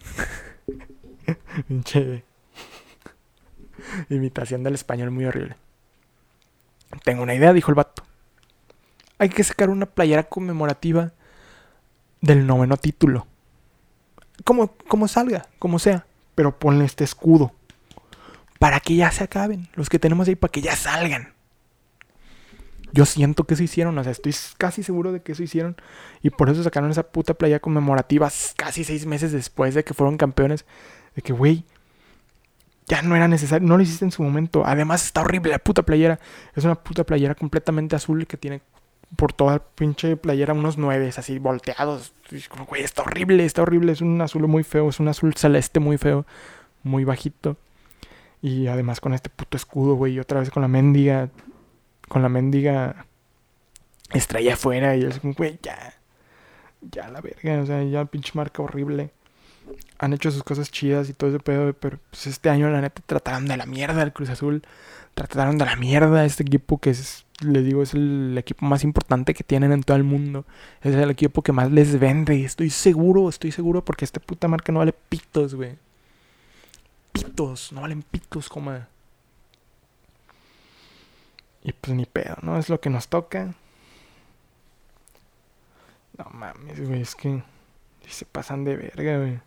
Pinche imitación del español muy horrible. Tengo una idea, dijo el vato. Hay que sacar una playera conmemorativa del noveno título. Como, como salga, como sea. Pero ponle este escudo para que ya se acaben. Los que tenemos ahí para que ya salgan. yo siento que eso hicieron, o sea, estoy casi seguro de que eso hicieron. Y por eso sacaron esa puta playa conmemorativa casi seis meses después de que fueron campeones. De que, güey, ya no era necesario, no lo hiciste en su momento. Además está horrible la puta playera. Es una puta playera completamente azul que tiene por toda pinche playera unos nueve así volteados. Güey, está horrible, está horrible. Es un azul muy feo, es un azul celeste muy feo, muy bajito. Y además con este puto escudo, güey, y otra vez con la mendiga, con la mendiga estrella afuera. Y es como, güey, ya, ya la verga, o sea, ya pinche marca horrible han hecho sus cosas chidas y todo ese pedo, pero pues este año la neta trataron de la mierda el Cruz Azul, trataron de la mierda este equipo que es, les digo, es el equipo más importante que tienen en todo el mundo, es el equipo que más les vende, estoy seguro, estoy seguro porque esta puta marca no vale pitos, güey. Pitos, no valen pitos, como... Y pues ni pedo, ¿no? Es lo que nos toca. No mames, güey, es que... Se pasan de verga, güey.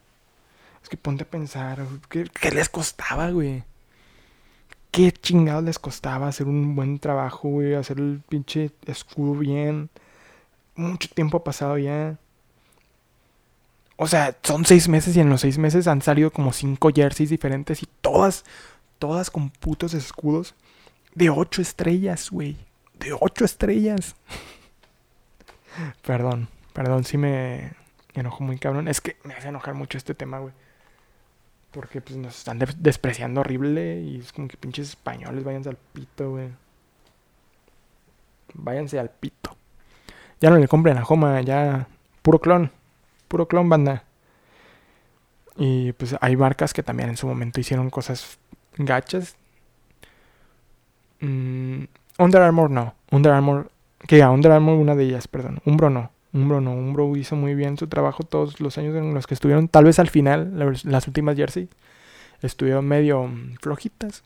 Es que ponte a pensar, ¿qué, les costaba, güey? ¿Qué chingados les costaba hacer un buen trabajo, güey? Hacer el pinche escudo bien. Mucho tiempo ha pasado ya. O sea, son seis meses y en los seis meses han salido como cinco jerseys diferentes y todas, todas con putos escudos de ocho estrellas, güey. De ocho estrellas. perdón, perdón si me enojo muy cabrón. Es que me hace enojar mucho este tema, güey. Porque pues nos están despreciando horrible y es como que pinches españoles, váyanse al pito, güey. Váyanse al pito. Ya no le compren a Joma, ya puro clon. Puro clon, banda. Y pues hay marcas que también en su momento hicieron cosas gachas. Mm, Under Armour no. Under Armour. Que a Under Armour una de ellas, perdón. Umbro no. Umbro no, Umbro hizo muy bien su trabajo todos los años en los que estuvieron. Tal vez al final, las últimas jersey, estuvieron medio mm, flojitas.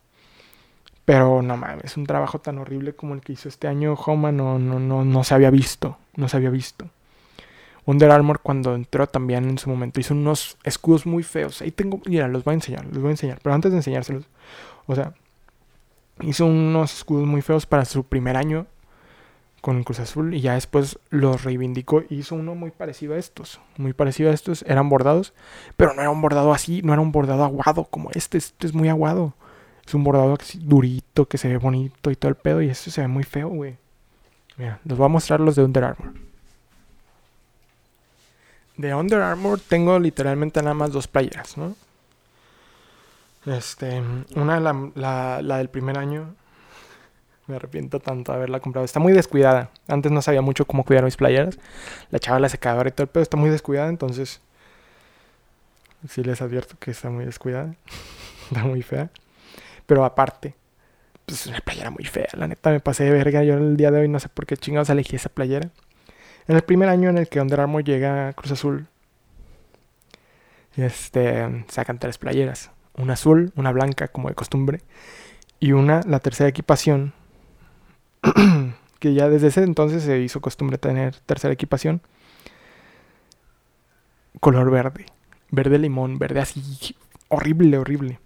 Pero no mames, un trabajo tan horrible como el que hizo este año Homa no, no, no, no se había visto. No se había visto. Under Armour cuando entró también en su momento hizo unos escudos muy feos. Ahí tengo, mira, los voy a enseñar, los voy a enseñar. Pero antes de enseñárselos, o sea, hizo unos escudos muy feos para su primer año con el Cruz Azul y ya después los reivindicó y hizo uno muy parecido a estos, muy parecido a estos, eran bordados, pero no era un bordado así, no era un bordado aguado como este, este es muy aguado, es un bordado durito, que se ve bonito y todo el pedo y esto se ve muy feo, güey. Mira, les voy a mostrar los de Under Armour. De Under Armour tengo literalmente nada más dos playeras, ¿no? Este, una la, del primer año me arrepiento tanto de haberla comprado. Está muy descuidada. Antes no sabía mucho cómo cuidar mis playeras. La echaba la secadora y todo el pedo. Está muy descuidada, entonces... Sí les advierto que está muy descuidada. está muy fea. Pero aparte, pues es una playera muy fea. La neta me pasé de verga. Yo el día de hoy no sé por qué chingados elegí esa playera. En el primer año en el que Under Armour llega a Cruz Azul, este, sacan tres playeras. Una azul, una blanca como de costumbre. Y una, la tercera equipación, que ya desde ese entonces se hizo costumbre tener tercera equipación. Color verde. Verde limón, verde así. Horrible, horrible.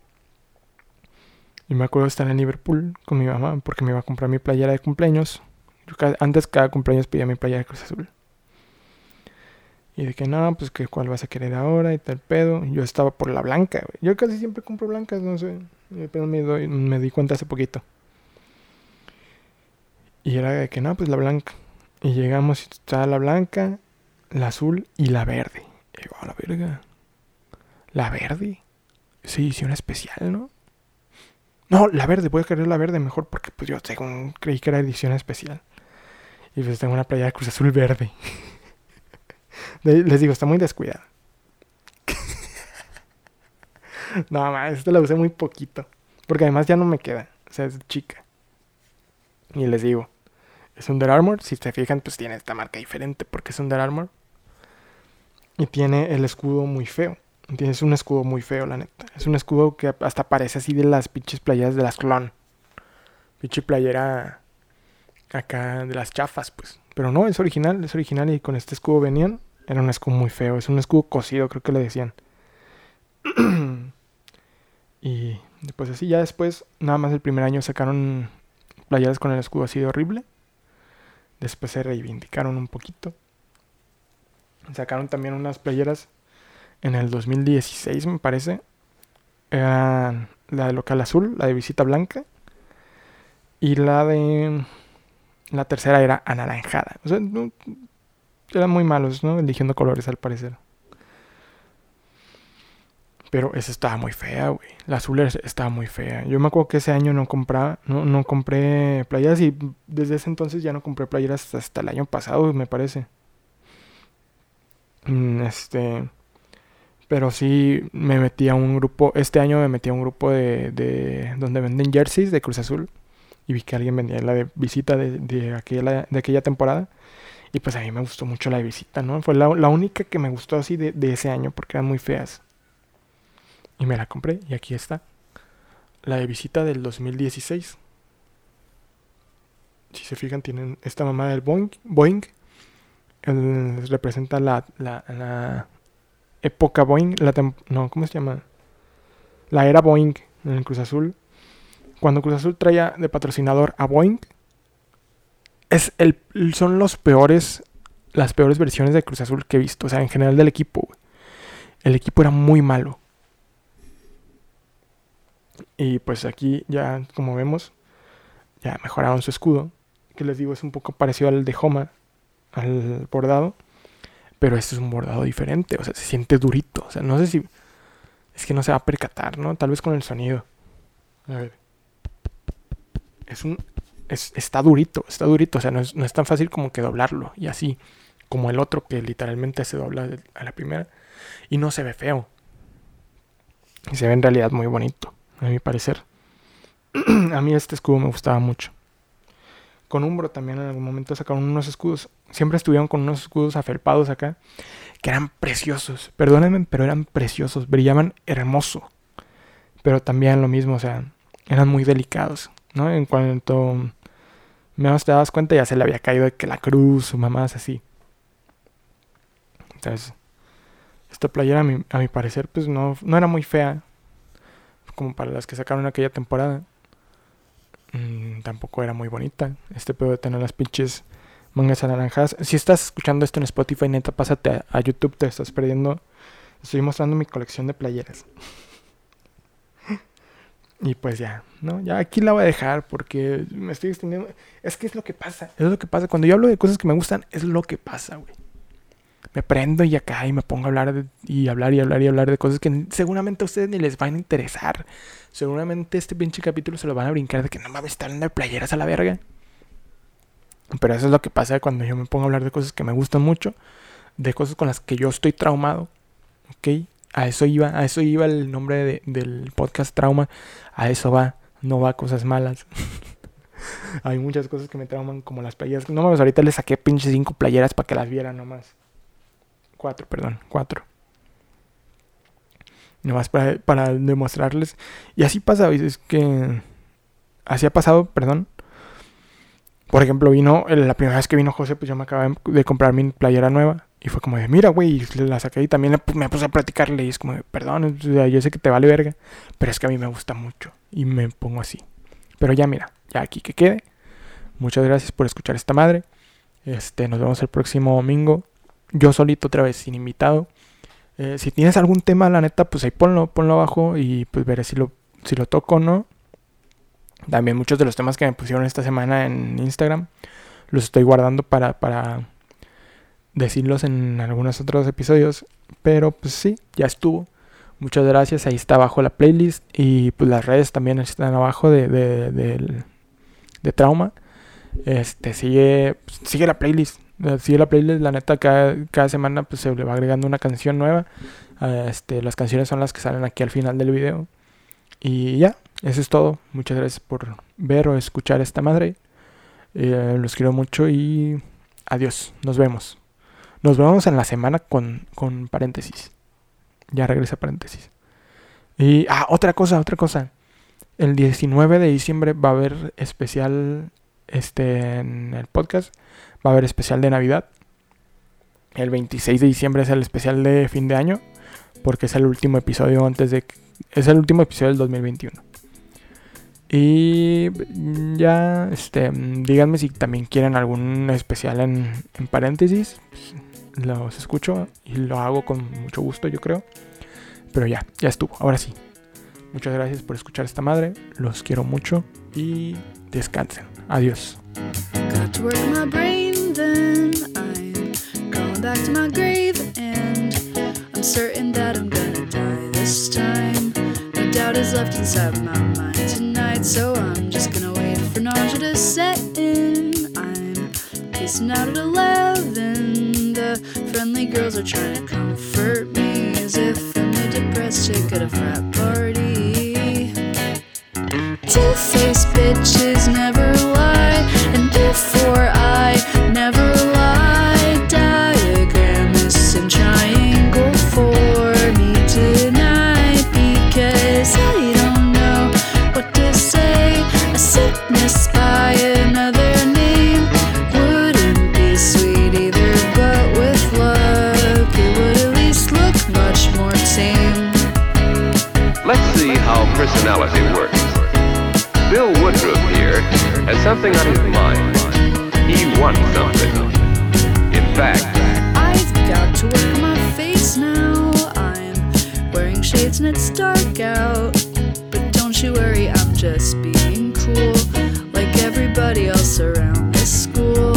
Y me acuerdo de estar en Liverpool con mi mamá porque me iba a comprar mi playera de cumpleaños. antes cada cumpleaños pedía mi playera de Cruz Azul. Y de que no, pues que cuál vas a querer ahora y tal pedo. Yo estaba por la blanca, Yo casi siempre compro blancas, no sé. Pero me, doy, me di cuenta hace poquito. Y era de que no, pues la blanca. Y llegamos y estaba la blanca, la azul y la verde. Y digo, a la verga. La verde. Sí, sí, especial, ¿no? No, la verde, voy a querer la verde mejor porque pues yo según creí que era edición especial. Y pues tengo una playa de Cruz Azul verde. Les digo, está muy descuidada. no, más, esta la usé muy poquito. Porque además ya no me queda. O sea, es chica. Y les digo, es Under Armour. Si se fijan, pues tiene esta marca diferente porque es Under Armour. Y tiene el escudo muy feo. Tienes un escudo muy feo, la neta. Es un escudo que hasta parece así de las pinches playeras de las clon. Pinche playera acá de las chafas, pues. Pero no, es original, es original y con este escudo venían. Era un escudo muy feo, es un escudo cosido, creo que le decían. y pues así, ya después, nada más el primer año sacaron playeras con el escudo así de horrible. Después se reivindicaron un poquito. Sacaron también unas playeras en el 2016, me parece. Eran la de local azul, la de visita blanca. Y la de... La tercera era anaranjada. O sea, eran muy malos, ¿no? Eligiendo colores al parecer. Pero esa estaba muy fea, güey. La azul estaba muy fea. Yo me acuerdo que ese año no compraba, no, no compré playeras y desde ese entonces ya no compré playeras hasta el año pasado, me parece. Mm, este. Pero sí me metí a un grupo. Este año me metí a un grupo de, de donde venden jerseys de Cruz Azul. Y vi que alguien vendía la de visita de, de, aquella, de aquella temporada. Y pues a mí me gustó mucho la de visita, ¿no? Fue la, la única que me gustó así de, de ese año porque eran muy feas. Y me la compré y aquí está. La de visita del 2016. Si se fijan, tienen esta mamá del Boeing. Boeing representa la, la, época Boeing. La no, ¿cómo se llama? La era Boeing en el Cruz Azul. Cuando Cruz Azul traía de patrocinador a Boeing, son los peores, las peores versiones de Cruz Azul que he visto. O sea, en general del equipo. El equipo era muy malo. Y pues aquí ya, como vemos, ya mejoraron su escudo. Que les digo, es un poco parecido al de Homa, al bordado. Pero este es un bordado diferente, o sea, se siente durito. O sea, no sé si. Es que no se va a percatar, ¿no? Tal vez con el sonido. A ver. Es un. Está durito, está durito. O sea, no es, no es tan fácil como que doblarlo. Y así. Como el otro que literalmente se dobla a la primera. Y no se ve feo. Y se ve en realidad muy bonito a mi parecer. a mí este escudo me gustaba mucho. Con Umbro también en algún momento sacaron unos escudos. Siempre estuvieron con unos escudos afelpados acá. Que eran preciosos. Perdónenme, pero eran preciosos. Brillaban hermoso. Pero también lo mismo, o sea, eran muy delicados. ¿No? En cuanto menos te das cuenta, ya se le había caído de que la cruz o mamás así. Entonces, esta playera a mi, a mi parecer, pues no, no era muy fea como para las que sacaron aquella temporada. Mm, tampoco era muy bonita. Este pedo de tener las pinches mangas anaranjadas. Si estás escuchando esto en Spotify, neta, pásate a, YouTube, te estás perdiendo. Estoy mostrando mi colección de playeras. Y pues ya, ¿no? Ya aquí la voy a dejar porque me estoy extendiendo. Es que es lo que pasa, es lo que pasa. Cuando yo hablo de cosas que me gustan, es lo que pasa, güey me prendo y acá y me pongo a hablar y hablar y hablar y hablar de cosas que seguramente a ustedes ni les van a interesar. Seguramente este pinche capítulo se lo van a brincar de que no mames, están de playeras a la verga. Pero eso es lo que pasa cuando yo me pongo a hablar de cosas que me gustan mucho, de cosas con las que yo estoy traumado. ¿Ok? A eso iba, a eso iba el nombre del podcast trauma. A eso va, no va cosas malas. Hay muchas cosas que me trauman, como las playeras. No mames, ahorita les saqué pinche cinco playeras para que las vieran nomás. Cuatro, perdón, cuatro. Nomás para, para demostrarles. Y así pasa, es que. Así ha pasado, perdón. Por ejemplo, vino, la primera vez que vino José, pues yo me acabé de comprar mi playera nueva. Y fue como de, mira, güey, la saqué y también me puse a platicarle. Y es como perdón, yo sé que te vale verga, pero es que a mí me gusta mucho. Y me pongo así. Pero ya, mira, ya aquí que quede. Muchas gracias por escuchar esta madre. Este, nos vemos el próximo domingo yo solito otra vez, sin invitado. Eh, si tienes algún tema, la neta, pues ahí ponlo, ponlo abajo y pues veré si lo, si lo toco o no. También muchos de los temas que me pusieron esta semana en Instagram los estoy guardando para, para decirlos en algunos otros episodios. Pero pues sí, ya estuvo. Muchas gracias. Ahí está abajo la playlist. Y pues las redes también están abajo de, de, de, de trauma. Este sigue, sigue la playlist. Sigue la playlist, la neta, cada, cada semana pues, se le va agregando una canción nueva. Ah, este, las canciones son las que salen aquí al final del video. Y ya, eso es todo. Muchas gracias por ver o escuchar esta madre. Eh, los quiero mucho y adiós. Nos vemos. Nos vemos en la semana con, con paréntesis. Ya regresa paréntesis. Y, ah, otra cosa, otra cosa. El 19 de diciembre va a haber especial este, en el podcast va a haber especial de Navidad. El 26 de diciembre es el especial de fin de año, porque es el último episodio antes de... Es el último episodio del 2021. Y ya, este, díganme si también quieren algún especial en, en paréntesis. Los escucho y lo hago con mucho gusto, yo creo. Pero ya, ya estuvo. Ahora sí. Muchas gracias por escuchar esta madre. Los quiero mucho y descansen. Adiós. Got to work my brain, then I'm going back to my grave, and I'm certain that I'm gonna die this time. No doubt is left inside my mind tonight, so I'm just gonna wait for nausea to set in. I'm pacing out at 11. Friendly girls are trying to comfort me as if I'm a depressed chick at a frat party. Two-faced bitches never personality works. Bill Woodruff here has something on his mind. He wants something. In fact, I've got to work on my face now. I'm wearing shades and it's dark out. But don't you worry, I'm just being cool. Like everybody else around this school.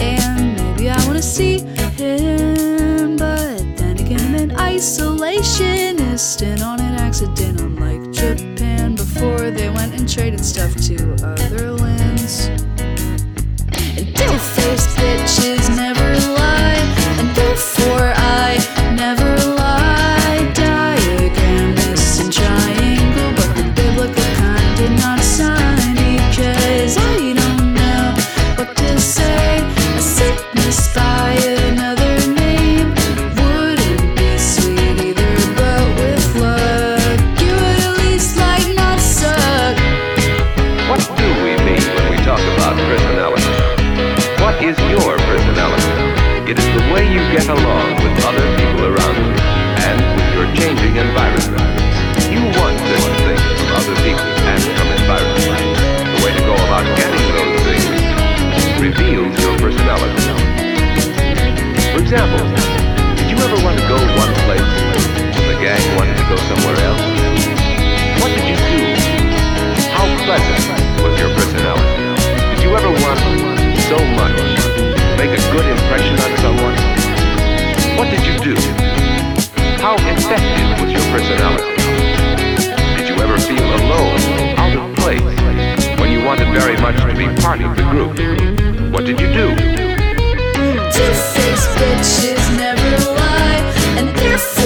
And maybe I wanna see him. But then again, I'm an isolationist and on infiltrated stuff. Along with other people around you and with your changing environment. You want certain things from other people and from environment. The way to go about getting those things reveals your personality. For example, did you ever want to go one place and the gang wanted to go somewhere else? What did you do? How pleasant was your personality? Did you ever want so much to make a good impression on someone? What did you do? How effective was your personality? Did you ever feel alone, out of place, when you wanted very much to be part of the group? What did you do? Two-faced bitches never lie, and therefore